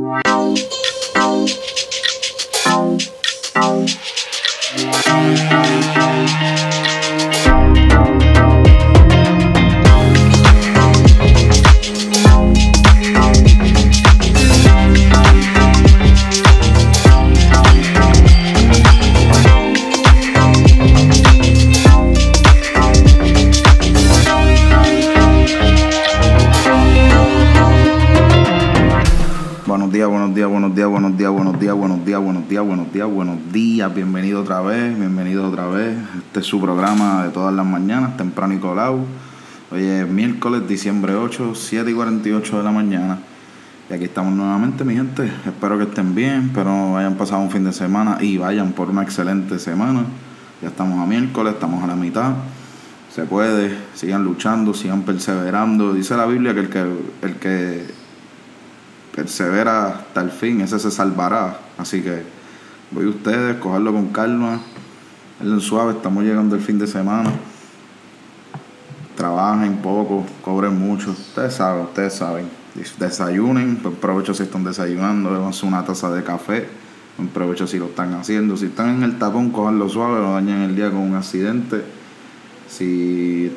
Wow. Bienvenido otra vez, bienvenido otra vez. Este es su programa de todas las mañanas, temprano y colado. Hoy es miércoles, diciembre 8, 7 y 48 de la mañana. Y aquí estamos nuevamente, mi gente. Espero que estén bien, espero hayan pasado un fin de semana y vayan por una excelente semana. Ya estamos a miércoles, estamos a la mitad. Se puede, sigan luchando, sigan perseverando. Dice la Biblia que el que, el que persevera hasta el fin, ese se salvará. Así que voy a ustedes, cogerlo con calma, el suave, estamos llegando el fin de semana. Trabajen poco, cobren mucho, ustedes saben, ustedes saben. Desayunen, pues provecho si están desayunando, déjense una taza de café, buen provecho si lo están haciendo. Si están en el tapón, cojanlo suave, no dañen el día con un accidente. Si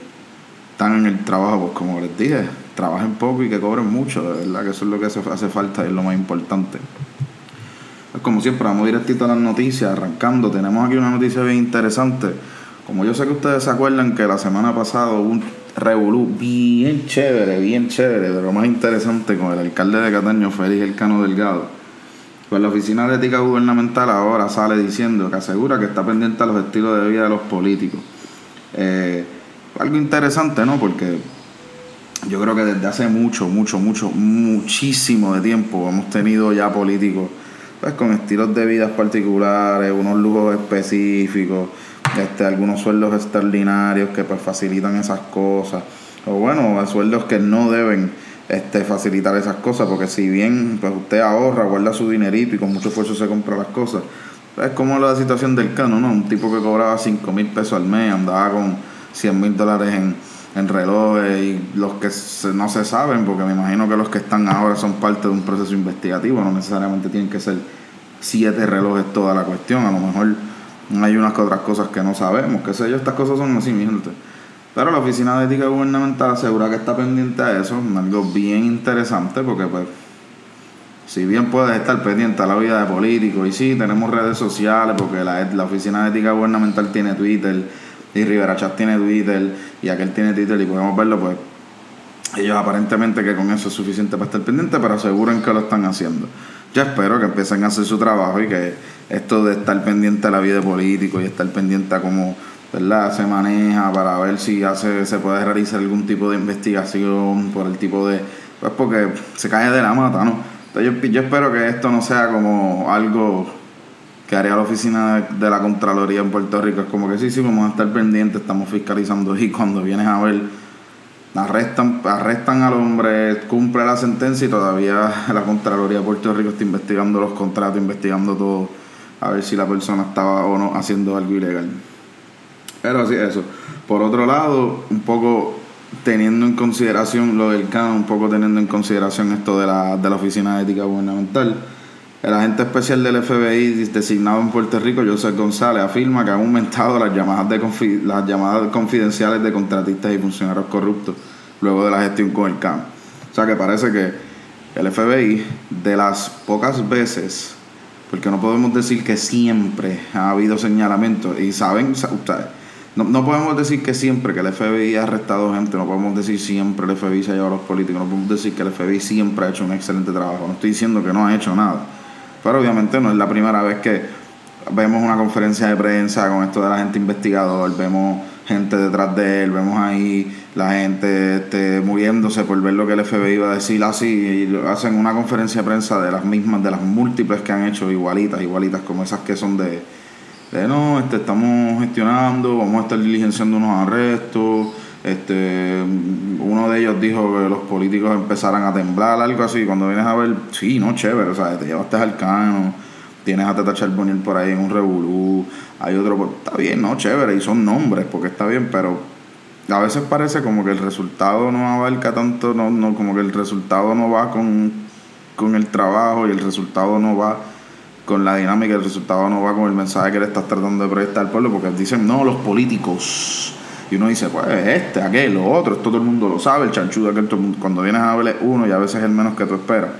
están en el trabajo, pues como les dije, trabajen poco y que cobren mucho, de verdad que eso es lo que hace falta y es lo más importante. Como siempre, vamos directito a las noticias, arrancando. Tenemos aquí una noticia bien interesante. Como yo sé que ustedes se acuerdan que la semana pasada hubo un revolú bien chévere, bien chévere, de lo más interesante con el alcalde de Cataño, Félix Elcano Delgado. Pues la Oficina de Ética Gubernamental ahora sale diciendo que asegura que está pendiente a los estilos de vida de los políticos. Eh, algo interesante, ¿no? Porque yo creo que desde hace mucho, mucho, mucho, muchísimo de tiempo hemos tenido ya políticos pues con estilos de vida particulares, unos lujos específicos, este, algunos sueldos extraordinarios que pues facilitan esas cosas, o bueno, sueldos que no deben este, facilitar esas cosas, porque si bien pues usted ahorra, guarda su dinerito y con mucho esfuerzo se compra las cosas, es como la situación del cano, ¿no? Un tipo que cobraba 5 mil pesos al mes, andaba con 100 mil dólares en, en relojes y los que no se saben, porque me imagino que los que están ahora son parte de un proceso investigativo, no necesariamente tienen que ser siete relojes toda la cuestión, a lo mejor hay unas que otras cosas que no sabemos, qué sé yo, estas cosas son así, mi gente. Pero la Oficina de Ética Gubernamental asegura que está pendiente a eso, algo bien interesante, porque pues, si bien puedes estar pendiente a la vida de políticos, y sí, tenemos redes sociales, porque la, la Oficina de Ética Gubernamental tiene Twitter, y Rivera Chat tiene Twitter y aquel tiene Twitter y podemos verlo, pues ellos aparentemente que con eso es suficiente para estar pendiente, pero aseguran que lo están haciendo. Yo espero que empiecen a hacer su trabajo y que esto de estar pendiente a la vida político y estar pendiente a cómo ¿verdad? se maneja para ver si hace, se puede realizar algún tipo de investigación por el tipo de... Pues porque se cae de la mata, ¿no? Entonces yo espero que esto no sea como algo que haría la oficina de, la Contraloría en Puerto Rico. Es como que sí, sí, vamos a estar pendientes, estamos fiscalizando y cuando vienes a ver, arrestan, arrestan al hombre, cumple la sentencia y todavía la Contraloría de Puerto Rico está investigando los contratos, investigando todo, a ver si la persona estaba o no haciendo algo ilegal. Pero así eso. Por otro lado, un poco teniendo en consideración lo del CAN, un poco teniendo en consideración esto de la, de la Oficina de Ética Gubernamental el agente especial del FBI designado en Puerto Rico, Joseph González, afirma que han aumentado las llamadas, de las llamadas confidenciales de contratistas y funcionarios corruptos luego de la gestión con el CAM. O sea que parece que el FBI, de las pocas veces, porque no podemos decir que siempre ha habido señalamientos, y saben, ustedes, no, no, podemos decir que siempre que el FBI ha arrestado gente, no podemos decir siempre el FBI se ha llevado a los políticos, no podemos decir que el FBI siempre ha hecho un excelente trabajo. No estoy diciendo que no ha hecho nada pero obviamente no es la primera vez que vemos una conferencia de prensa con esto de la gente investigador, vemos gente detrás de él, vemos ahí la gente este, muriéndose por ver lo que el FBI iba a decir así y hacen una conferencia de prensa de las mismas, de las múltiples que han hecho igualitas, igualitas como esas que son de, de no, este, estamos gestionando, vamos a estar diligenciando unos arrestos, este, uno de ellos dijo que los políticos empezaran a temblar, algo así. Cuando vienes a ver, sí, no, chévere, o sea, te llevaste al cano, tienes a Teta Charbonnier por ahí en un revolú, hay otro, está bien, no, chévere, y son nombres, porque está bien, pero a veces parece como que el resultado no abarca tanto, no, no, como que el resultado no va con con el trabajo y el resultado no va con la dinámica, el resultado no va con el mensaje que le estás tratando de proyectar al pueblo, porque dicen, no, los políticos. Y uno dice, pues este, aquel, lo otro, esto todo el mundo lo sabe, el chanchudo, aquel, todo. Cuando vienes a verle uno y a veces es el menos que tú esperas.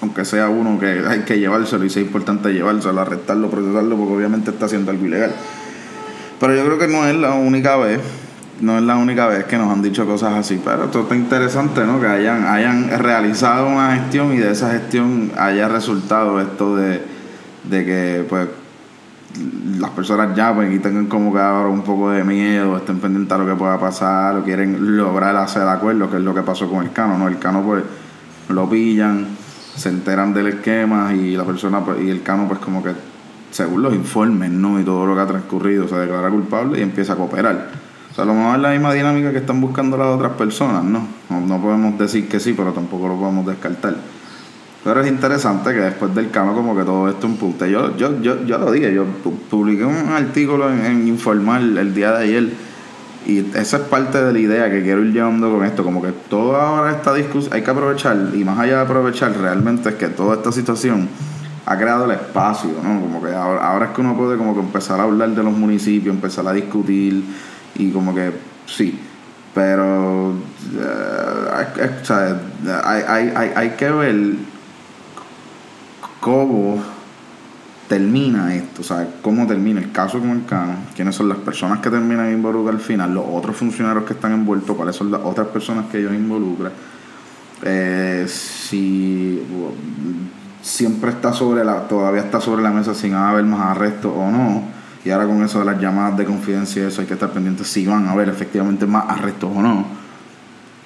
Aunque sea uno que hay que llevárselo y sea importante llevárselo, arrestarlo, procesarlo, porque obviamente está haciendo algo ilegal. Pero yo creo que no es la única vez no es la única vez que nos han dicho cosas así, pero esto está interesante, ¿no? Que hayan, hayan realizado una gestión y de esa gestión haya resultado esto de, de que, pues, las personas llamen y tengan como que ahora un poco de miedo, estén pendientes a lo que pueda pasar, o quieren lograr hacer acuerdo, que es lo que pasó con el Cano, ¿no? El Cano, pues, lo pillan, se enteran del esquema y la persona, pues, y el Cano, pues, como que, según los informes, ¿no? Y todo lo que ha transcurrido, se declara culpable y empieza a cooperar o sea, a lo mejor es la misma dinámica que están buscando las otras personas, ¿no? ¿no? podemos decir que sí, pero tampoco lo podemos descartar. Pero es interesante que después del cano como que todo esto punto. Yo, yo, yo, yo lo dije, yo publiqué un artículo en, en Informal el día de ayer y esa es parte de la idea que quiero ir llevando con esto, como que toda ahora esta discusión hay que aprovechar y más allá de aprovechar realmente es que toda esta situación ha creado el espacio, ¿no? Como que ahora, ahora es que uno puede como que empezar a hablar de los municipios, empezar a discutir y como que sí, pero eh, hay, hay, hay, hay, que ver cómo termina esto, o sea, cómo termina el caso con el Cano, quiénes son las personas que terminan involucrar al final, los otros funcionarios que están envueltos, cuáles son las otras personas que ellos involucran, eh, si siempre está sobre la, todavía está sobre la mesa sin haber más arrestos o no, y ahora con eso de las llamadas de confidencia, eso hay que estar pendiente si van a haber efectivamente más arrestos o no.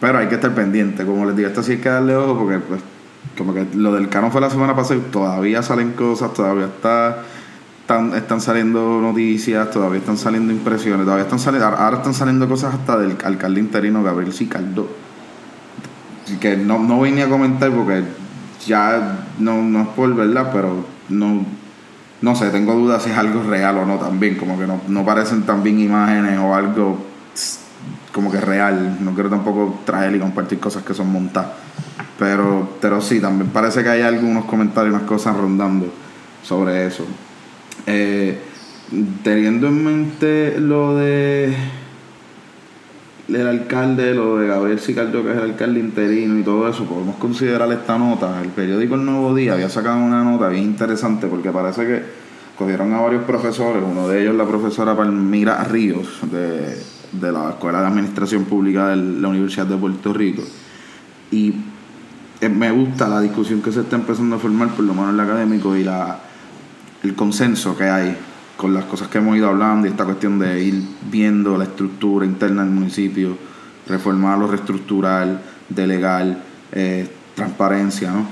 Pero hay que estar pendiente, como les digo, esto sí hay que darle ojo porque pues como que lo del cano fue la semana pasada y todavía salen cosas, todavía está están, están saliendo noticias, todavía están saliendo impresiones, todavía están saliendo, ahora están saliendo cosas hasta del alcalde interino Gabriel Sicardo. Que no, no vine a comentar porque ya no, no es por verdad, pero no no sé, tengo dudas si es algo real o no también, como que no, no parecen también imágenes o algo como que real. No quiero tampoco traer y compartir cosas que son montadas. Pero, pero sí, también parece que hay algunos comentarios, unas cosas rondando sobre eso. Eh, teniendo en mente lo de el alcalde, lo de Gabriel Sicardo, que es el alcalde interino y todo eso, podemos considerar esta nota. El periódico El Nuevo Día había sacado una nota bien interesante porque parece que cogieron a varios profesores, uno de ellos la profesora Palmira Ríos de, de la Escuela de Administración Pública de la Universidad de Puerto Rico. Y me gusta la discusión que se está empezando a formar, por lo menos en el académico, y la, el consenso que hay con las cosas que hemos ido hablando y esta cuestión de ir viendo la estructura interna del municipio, reformarlo, reestructurar, delegar, eh, transparencia, ¿no?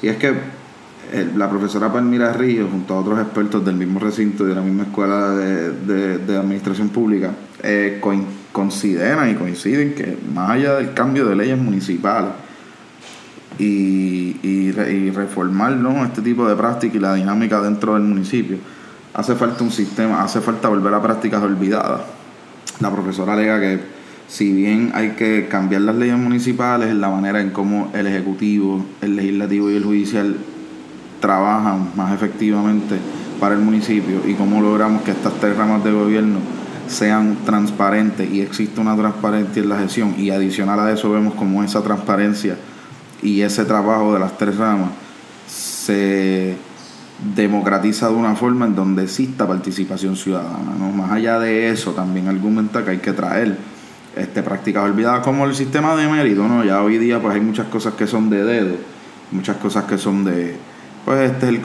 Y es que eh, la profesora Palmira Ríos, junto a otros expertos del mismo recinto y de la misma escuela de, administración pública, eh, consideran y coinciden que más allá del cambio de leyes municipales y, y, reformar este tipo de práctica y la dinámica dentro del municipio, hace falta un sistema, hace falta volver a prácticas olvidadas. La profesora alega que si bien hay que cambiar las leyes municipales, la manera en cómo el Ejecutivo, el Legislativo y el Judicial trabajan más efectivamente para el municipio y cómo logramos que estas tres ramas de gobierno sean transparentes y exista una transparencia en la gestión. Y adicional a eso vemos como esa transparencia y ese trabajo de las tres ramas se democratiza de una forma en donde exista participación ciudadana. ¿no? Más allá de eso, también argumenta que hay que traer este, prácticas olvidadas como el sistema de mérito. ¿no? Ya hoy día pues hay muchas cosas que son de dedo, muchas cosas que son de... Pues este es el...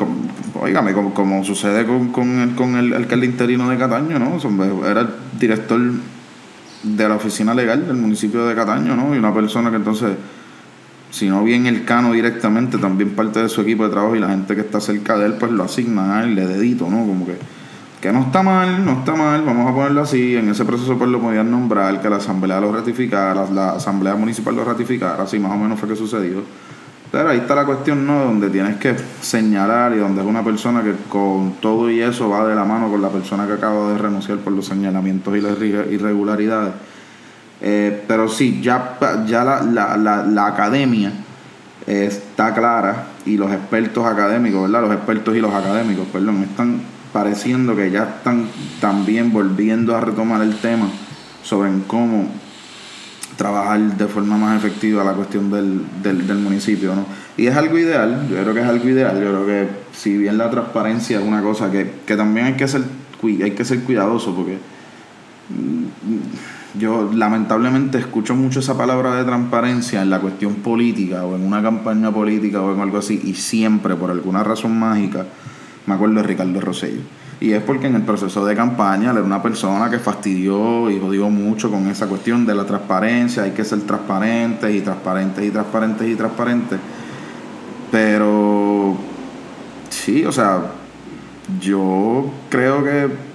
Oígame, como, como sucede con, con, el, con el alcalde interino de Cataño, ¿no? Era el director de la oficina legal del municipio de Cataño, ¿no? Y una persona que entonces si no bien el cano directamente, también parte de su equipo de trabajo y la gente que está cerca de él, pues lo asigna a él, le dedito, ¿no? Como que, que no está mal, no está mal, vamos a ponerlo así, en ese proceso pues lo podían nombrar, que la asamblea lo ratificara, la, asamblea municipal lo ratificara, así más o menos fue que sucedió. Pero ahí está la cuestión, ¿no? Donde tienes que señalar y donde es una persona que con todo y eso va de la mano con la persona que acaba de renunciar por los señalamientos y las irregularidades eh, pero sí, ya, ya la, la, la, academia está clara y los expertos académicos, ¿verdad? Los expertos y los académicos, perdón, están pareciendo que ya están también volviendo a retomar el tema sobre cómo trabajar de forma más efectiva la cuestión del, del, del, municipio, ¿no? Y es algo ideal, yo creo que es algo ideal, yo creo que si bien la transparencia es una cosa que, que también hay que ser hay que ser cuidadoso porque mm, yo lamentablemente escucho mucho esa palabra de transparencia en la cuestión política o en una campaña política o en algo así y siempre por alguna razón mágica me acuerdo de Ricardo Rosello. Y es porque en el proceso de campaña era una persona que fastidió y jodió mucho con esa cuestión de la transparencia, hay que ser transparentes y transparentes y transparentes y transparentes. Pero sí, o sea, yo creo que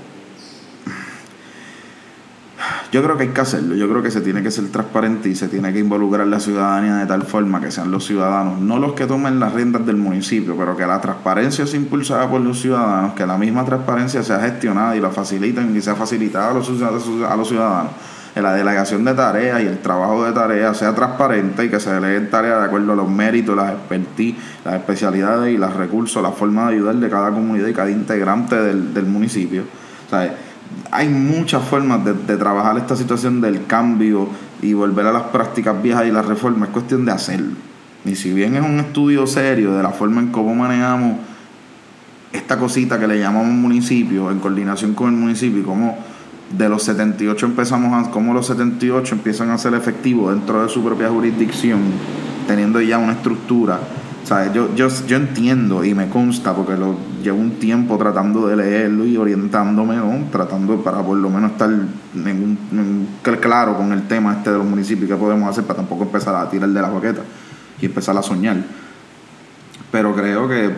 yo creo que hay que hacerlo, yo creo que se tiene que ser transparente y se tiene que involucrar la ciudadanía de tal forma que sean los ciudadanos, no los que tomen las riendas del municipio, pero que la transparencia sea impulsada por los ciudadanos, que la misma transparencia sea gestionada y la faciliten y sea facilitada a los, ciudadanos. Que la delegación de tareas y el trabajo de tareas sea transparente y que se deleguen tareas de acuerdo a los méritos, las expertise, las especialidades y los recursos, la forma de ayudar de cada comunidad y cada integrante del, municipio. O hay muchas formas de, trabajar esta situación del cambio y volver a las prácticas viejas y las reformas. Es cuestión de hacerlo. Y si bien es un estudio serio de la forma en cómo manejamos esta cosita que le llamamos municipio, en coordinación con el municipio, y cómo de los 78 empezamos a, cómo los 78 empiezan a ser efectivos dentro de su propia jurisdicción, teniendo ya una estructura yo, yo, yo entiendo y me consta porque lo llevo un tiempo tratando de leerlo y orientándome, tratando para por lo menos estar claro con el tema este de los municipios, qué podemos hacer para tampoco empezar a tirar de la boqueta y empezar a soñar. Pero creo que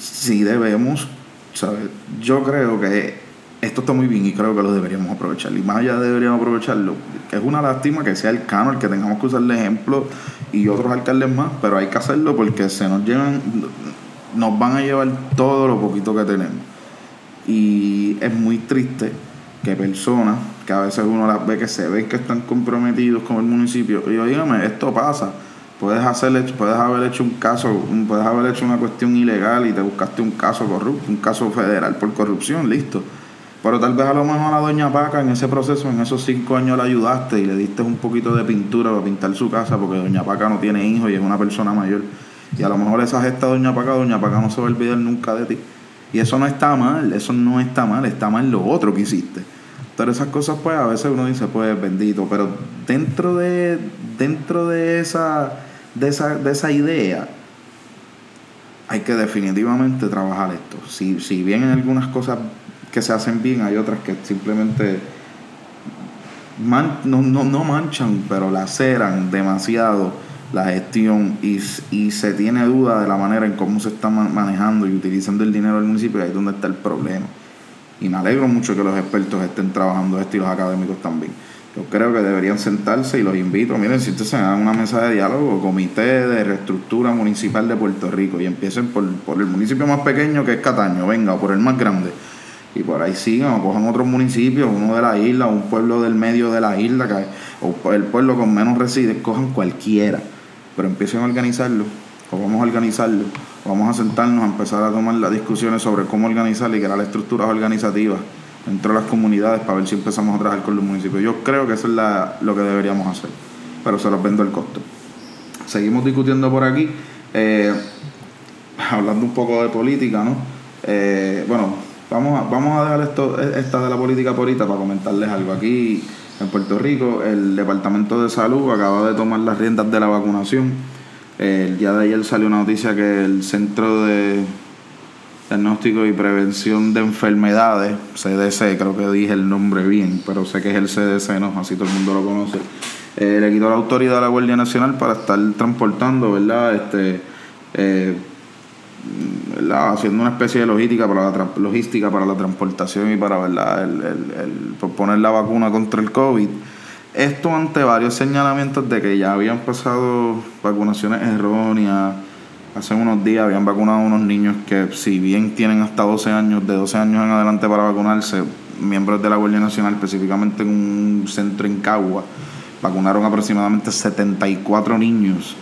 sí debemos, ¿sabes? Yo creo que esto está muy bien y creo que lo deberíamos aprovechar. Y más allá deberíamos aprovecharlo. Que es una lástima que sea el Cano el que tengamos que usar de ejemplo y otros alcaldes más, pero hay que hacerlo porque se nos llevan, nos van a llevar todo lo poquito que tenemos. Y es muy triste que personas que a veces uno las ve que se ven que están comprometidos con el municipio, y yo dígame, esto pasa. Puedes, hacer, puedes haber hecho un caso, puedes haber hecho una cuestión ilegal y te buscaste un caso corrupto, un caso federal por corrupción, listo pero tal vez a lo mejor a doña Paca en ese proceso, en esos cinco años la ayudaste y le diste un poquito de pintura para pintar su casa porque doña Paca no tiene hijos y es una persona mayor. Y a lo mejor esa gesta doña Paca, doña Paca no se va a olvidar nunca de ti. Y eso no está mal, eso no está mal, está mal lo otro que hiciste. Pero esas cosas pues a veces uno dice, pues bendito, pero dentro de, dentro de esa, de esa, de esa idea, hay que definitivamente trabajar esto. Si, si bien en algunas cosas que se hacen bien, hay otras que simplemente no, no, manchan, pero laceran demasiado la gestión y, y, se tiene duda de la manera en cómo se está manejando y utilizando el dinero del municipio, ahí es donde está el problema. Y me alegro mucho que los expertos estén trabajando esto y los académicos también. Yo creo que deberían sentarse y los invito, miren, si ustedes se dan una mesa de diálogo, comité de reestructura municipal de Puerto Rico y empiecen por, por el municipio más pequeño que es Cataño, venga, o por el más grande y por ahí sigan o cojan otros municipios, uno de la isla, un pueblo del medio de la isla, que, o el pueblo con menos residentes, cojan cualquiera, pero empiecen a organizarlo, o vamos a organizarlo, vamos a sentarnos a empezar a tomar las discusiones sobre cómo organizar y crear estructuras organizativas dentro de las comunidades para ver si empezamos a trabajar con los municipios. Yo creo que eso es la, lo que deberíamos hacer, pero se los vendo el costo. Seguimos discutiendo por aquí, eh, hablando un poco de política, ¿no? Eh, bueno, Vamos a, vamos a dejar esto, esta de la política por ahorita para comentarles algo. Aquí en Puerto Rico, el Departamento de Salud acaba de tomar las riendas de la vacunación. El día de ayer salió una noticia que el Centro de Diagnóstico y Prevención de Enfermedades, CDC, creo que dije el nombre bien, pero sé que es el CDC, no, así todo el mundo lo conoce, eh, le quitó la autoridad a la Guardia Nacional para estar transportando, ¿verdad? Este, eh, haciendo una especie de logística para la, logística para la transportación y para ¿verdad? El, el, poner la vacuna contra el COVID. Esto ante varios señalamientos de que ya habían pasado vacunaciones erróneas. Hace unos días habían vacunado a unos niños que si bien tienen hasta 12 años, de 12 años en adelante para vacunarse, miembros de la Guardia Nacional, específicamente en un centro en Cagua, vacunaron aproximadamente 74 niños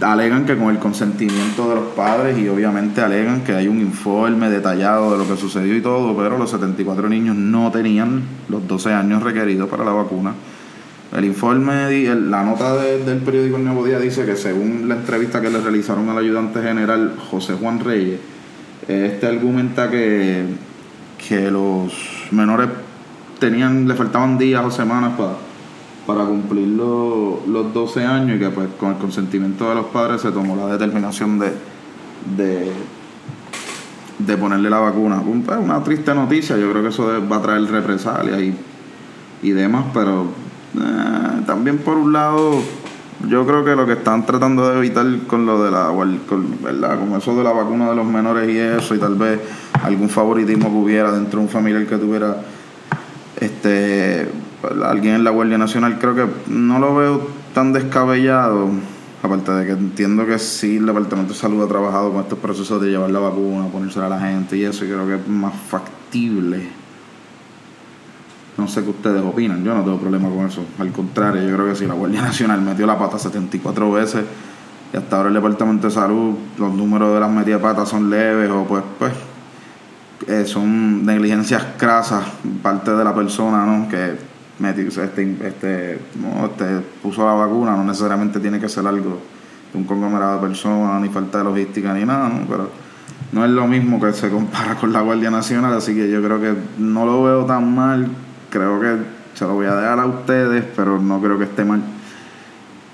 alegan que con el consentimiento de los padres y obviamente alegan que hay un informe detallado de lo que sucedió y todo, pero los 74 niños no tenían los 12 años requeridos para la vacuna. El informe, la nota del periódico El Nuevo Día dice que según la entrevista que le realizaron al ayudante general José Juan Reyes, este argumenta que, que los menores tenían, le faltaban días o semanas para, para cumplir los, los 12 años y que pues con el consentimiento de los padres se tomó la determinación de, de, de ponerle la vacuna. Pues, una triste noticia, yo creo que eso va a traer represalias y, demás, pero eh, también por un lado, yo creo que lo que están tratando de evitar con lo de la, ¿verdad? Con eso de la vacuna de los menores y eso, y tal vez algún favoritismo que hubiera dentro de un familiar que tuviera este alguien en la Guardia Nacional, creo que no lo veo tan descabellado. Aparte de que entiendo que sí, el Departamento de Salud ha trabajado con estos procesos de llevar la vacuna, ponérsela a la gente y eso, y creo que es más factible no sé qué ustedes opinan, yo no tengo problema con eso. Al contrario, yo creo que si la Guardia Nacional metió la pata 74 veces y hasta ahora el Departamento de Salud, los números de las metidas patas son leves o pues, pues eh, son negligencias crasas, parte de la persona ¿no? que este, este, este, puso la vacuna, no necesariamente tiene que ser algo de un conglomerado de personas, ni falta de logística, ni nada, ¿no? pero no es lo mismo que se compara con la Guardia Nacional, así que yo creo que no lo veo tan mal creo que se lo voy a dejar a ustedes, pero no creo que esté mal.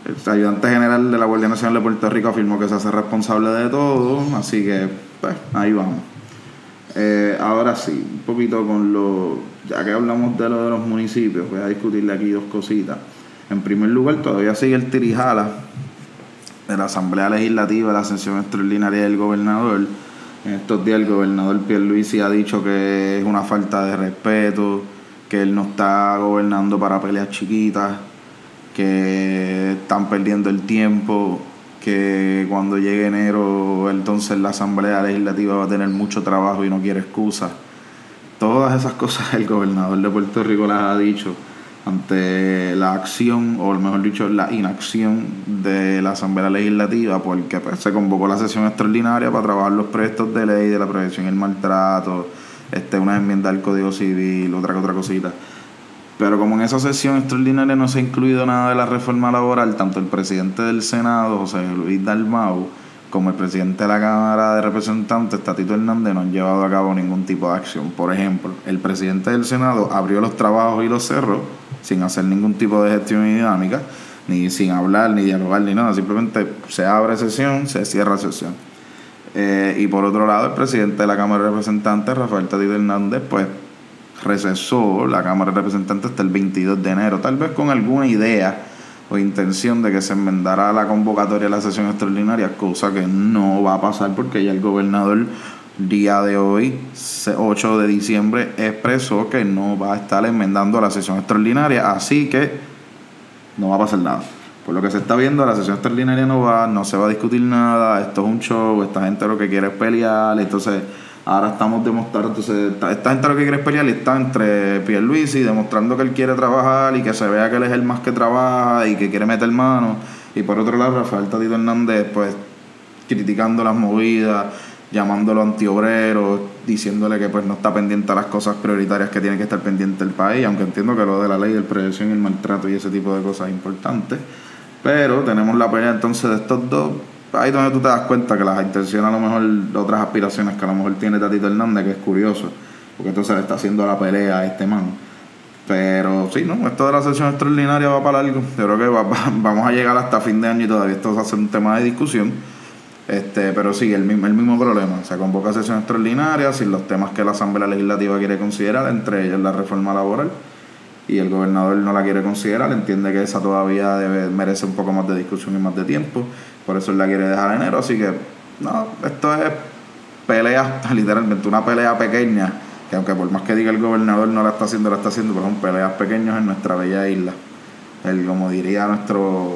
El ayudante general de la Guardia Nacional de Puerto Rico afirmó que se hace responsable de todo, así que, pues, ahí vamos. Eh, ahora sí, un poquito con lo. Ya que hablamos de lo de los municipios, voy a discutirle aquí dos cositas. En primer lugar, todavía sigue el tirijala de la Asamblea Legislativa, la sesión extraordinaria del gobernador. En estos días, el gobernador Pierluisi ha dicho que es una falta de respeto que él no está gobernando para peleas chiquitas, que están perdiendo el tiempo, que cuando llegue enero entonces la Asamblea Legislativa va a tener mucho trabajo y no quiere excusas. Todas esas cosas el gobernador de Puerto Rico las ha dicho ante la acción, o mejor dicho, la inacción de la Asamblea Legislativa, porque pues, se convocó la sesión extraordinaria para trabajar los proyectos de ley de la prevención y el maltrato, este, una enmienda al Código Civil, otra que otra cosita. Pero como en esa sesión extraordinaria no se ha incluido nada de la reforma laboral, tanto el presidente del Senado, José Luis Dalmau, como el presidente de la Cámara de Representantes, Tatito Hernández, no han llevado a cabo ningún tipo de acción. Por ejemplo, el presidente del Senado abrió los trabajos y los cerró sin hacer ningún tipo de gestión dinámica, ni sin hablar, ni dialogar, ni nada. Simplemente se abre sesión, se cierra sesión. Eh, y por otro lado, el presidente de la Cámara de Representantes, Rafael Tadito Hernández, pues recesó la Cámara de Representantes hasta el 22 de enero, tal vez con alguna idea o intención de que se enmendará la convocatoria de la sesión extraordinaria, cosa que no va a pasar porque ya el gobernador día de hoy, 8 de diciembre, expresó que no va a estar enmendando la sesión extraordinaria, así que no va a pasar nada. Por lo que se está viendo, la sesión extraordinaria no va, no se va a discutir nada, esto es un show, esta gente lo que quiere es pelear, entonces ahora estamos demostrando, entonces esta gente lo que quiere pelear está entre y demostrando que él quiere trabajar y que se vea que él es el más que trabaja y que quiere meter mano, y por otro lado Rafael Tatito Hernández pues criticando las movidas, llamándolo antiobrero, diciéndole que pues no está pendiente a las cosas prioritarias que tiene que estar pendiente el país, aunque entiendo que lo de la ley de prevención y el maltrato y ese tipo de cosas es importante. Pero tenemos la pelea entonces de estos dos. Ahí donde tú te das cuenta que las intenciones a lo mejor de otras aspiraciones que a lo mejor tiene Tatito Hernández, que es curioso, porque entonces le está haciendo la pelea a este man. Pero sí, ¿no? Esto de la sesión extraordinaria va para algo. Yo creo que vamos a llegar hasta fin de año y todavía esto va a ser un tema de discusión. Este, pero sí, el mismo, el mismo problema. Se convoca sesión extraordinaria sin los temas que la Asamblea Legislativa quiere considerar, entre ellos la reforma laboral y el gobernador no la quiere considerar, entiende que esa todavía debe, merece un poco más de discusión y más de tiempo, por eso él la quiere dejar en enero, así que no, esto es pelea, literalmente una pelea pequeña, que aunque por más que diga el gobernador no la está haciendo, la está haciendo, pero son peleas pequeñas en nuestra bella isla. El, como diría nuestro,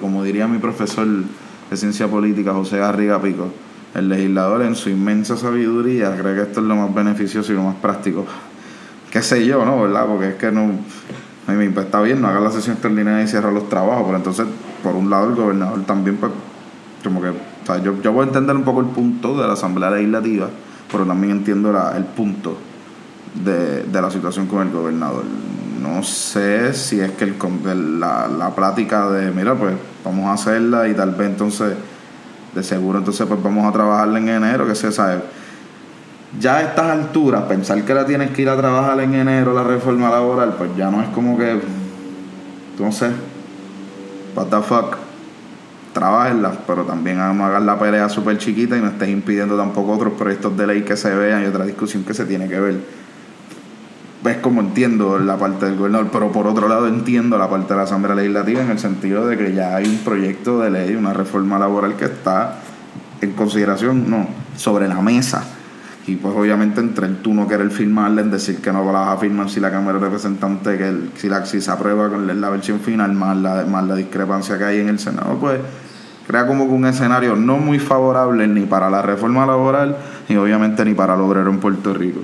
como, diría mi profesor de ciencia política, José Garriga Pico, el legislador en su inmensa sabiduría cree que esto es lo más beneficioso y lo más práctico qué sé yo, ¿no? ¿Verdad? Porque es que no. A mí me está bien, no haga la sesión extraordinaria y cierra los trabajos, pero entonces, por un lado, el gobernador también pues, como que, o sea, yo, yo puedo entender un poco el punto de la Asamblea Legislativa, pero también entiendo el punto de, de la situación con el gobernador. No sé si es que el, la, la plática de, mira, pues vamos a hacerla y tal vez entonces, de seguro entonces pues vamos a trabajarla en enero, que se sabe. Ya a estas alturas, pensar que la tienes que ir a trabajar en enero la reforma laboral, pues ya no es como que, no sé, what the fuck, trabajenla, pero también hagan la pelea súper chiquita y no estés impidiendo tampoco otros proyectos de ley que se vean y otra discusión que se tiene que ver ves como entiendo la parte del gobernador, pero por otro lado entiendo la parte de la Asamblea Legislativa en el sentido de que ya hay un proyecto de ley, una reforma laboral que está en consideración, no, sobre la mesa. Y pues obviamente entre el tú no querer firmarla, en decir que no la vas a firmar si la Cámara de Representantes, que si, la, si se aprueba con la versión final, más la, más la discrepancia que hay en el Senado, pues crea como que un escenario no muy favorable ni para la reforma laboral, ni obviamente ni para el obrero en Puerto Rico.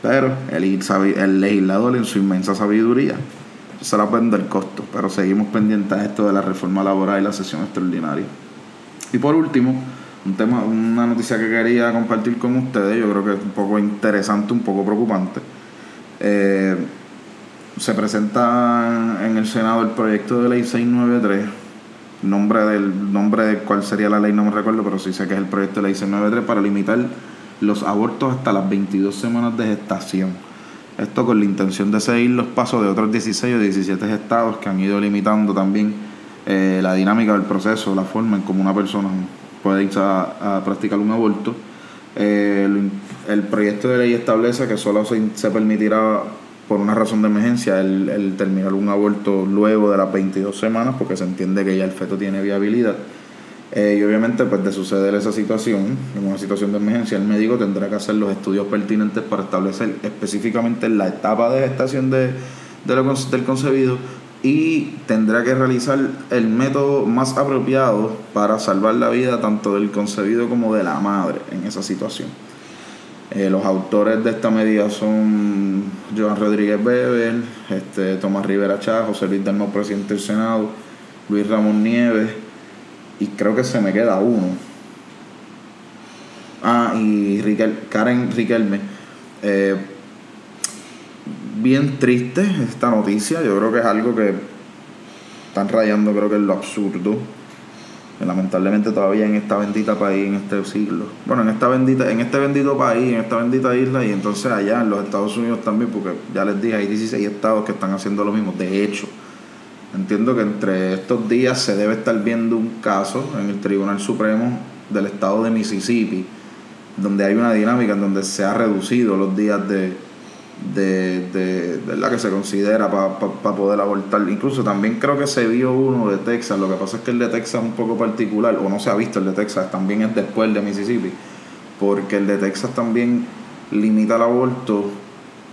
Pero el, el legislador en su inmensa sabiduría se la pueden el costo, pero seguimos pendientes a esto de la reforma laboral y la sesión extraordinaria. Y por último, un tema, una noticia que quería compartir con ustedes, yo creo que es un poco interesante, un poco preocupante. Eh, se presenta en el Senado el proyecto de ley 693. Nombre del nombre de cuál sería la ley no me recuerdo, pero sí sé que es el proyecto de ley 693 para limitar los abortos hasta las 22 semanas de gestación. Esto con la intención de seguir los pasos de otros 16 o 17 estados que han ido limitando también eh, la dinámica del proceso, la forma en cómo una persona puede ir a, practicar un aborto. Eh, el, proyecto de ley establece que solo se, permitirá por una razón de emergencia el, terminar un aborto luego de las 22 semanas porque se entiende que ya el feto tiene viabilidad. Eh, y obviamente, pues de suceder esa situación, en una situación de emergencia, el médico tendrá que hacer los estudios pertinentes para establecer específicamente la etapa de gestación de, de lo, del concebido y tendrá que realizar el método más apropiado para salvar la vida tanto del concebido como de la madre en esa situación. Eh, los autores de esta medida son Joan Rodríguez Bebel, este, Tomás Rivera Chá, José Luis Dalmau, presidente del Senado, Luis Ramón Nieves, y creo que se me queda uno. Ah, y Karen Riquelme. Eh, bien triste esta noticia. Yo creo que es algo que están rayando, creo que es lo absurdo. Lamentablemente todavía en esta bendita país, en este siglo. Bueno, en esta bendita, en este bendito país, en esta bendita isla, y entonces allá en los Estados Unidos también, porque ya les dije, hay 16 estados que están haciendo lo mismo. De hecho, Entiendo que entre estos días se debe estar viendo un caso en el Tribunal Supremo del Estado de Mississippi, donde hay una dinámica en donde se ha reducido los días de, de, de, la que se considera para poder abortar. Incluso también creo que se vio uno de Texas, lo que pasa es que el de Texas es un poco particular, o no se ha visto el de Texas, también es después el de Mississippi, porque el de Texas también limita el aborto,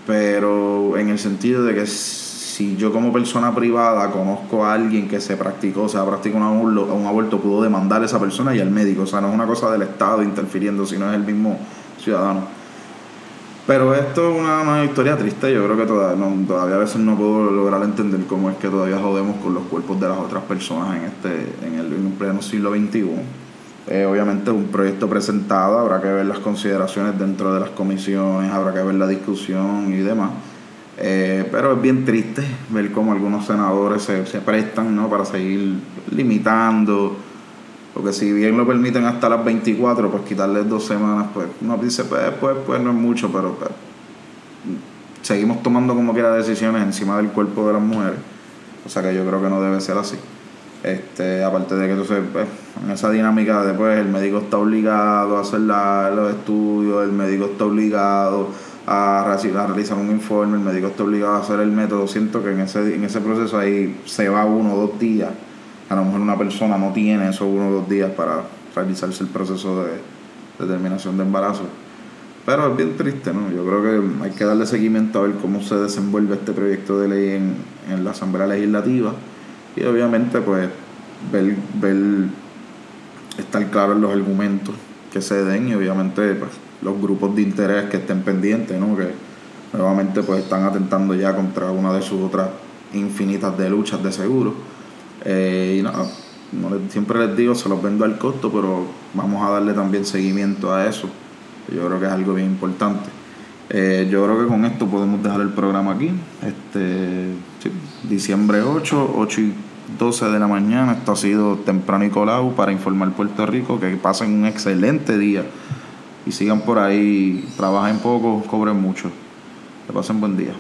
pero en el sentido de que si yo como persona privada conozco a alguien que se practicó, o sea, practicó un aborto, un aborto, puedo demandar a esa persona y al médico. O sea, no es una cosa del Estado interfiriendo, sino es el mismo ciudadano. Pero esto es una, historia triste, yo creo que todavía, todavía a veces no puedo lograr entender cómo es que todavía jodemos con los cuerpos de las otras personas en este en el, pleno siglo XXI. Eh, obviamente un proyecto presentado, habrá que ver las consideraciones dentro de las comisiones, habrá que ver la discusión y demás. Eh, pero es bien triste ver cómo algunos senadores se, prestan ¿no? para seguir limitando. Porque si bien lo permiten hasta las 24, pues quitarles dos semanas, pues uno dice, pues, pues, pues no es mucho, pero pues, seguimos tomando como quiera decisiones encima del cuerpo de las mujeres. O sea que yo creo que no debe ser así. Este, aparte de que entonces, pues, en esa dinámica después el médico está obligado a hacer los estudios, el médico está obligado a, realizar un informe, el médico está obligado a hacer el método. Siento que en ese, en ese proceso ahí se va uno o dos días. A lo mejor una persona no tiene esos uno o dos días para realizarse el proceso de determinación de embarazo. Pero es bien triste, ¿no? Yo creo que hay que darle seguimiento a ver cómo se desenvuelve este proyecto de ley en, en la Asamblea Legislativa y obviamente pues ver, ver estar claro en los argumentos que se den y obviamente pues los grupos de interés que estén pendientes, ¿no? que nuevamente pues están atentando ya contra una de sus otras infinitas de luchas de seguro. Eh, y nada, siempre les digo, se los vendo al costo, pero vamos a darle también seguimiento a eso. Yo creo que es algo bien importante. Eh, yo creo que con esto podemos dejar el programa aquí. Este, diciembre 8, 8 y 12 de la mañana. Esto ha sido temprano y colado para informar Puerto Rico. Que pasen un excelente día y sigan por ahí. Trabajen poco, cobren mucho. Que pasen buen día.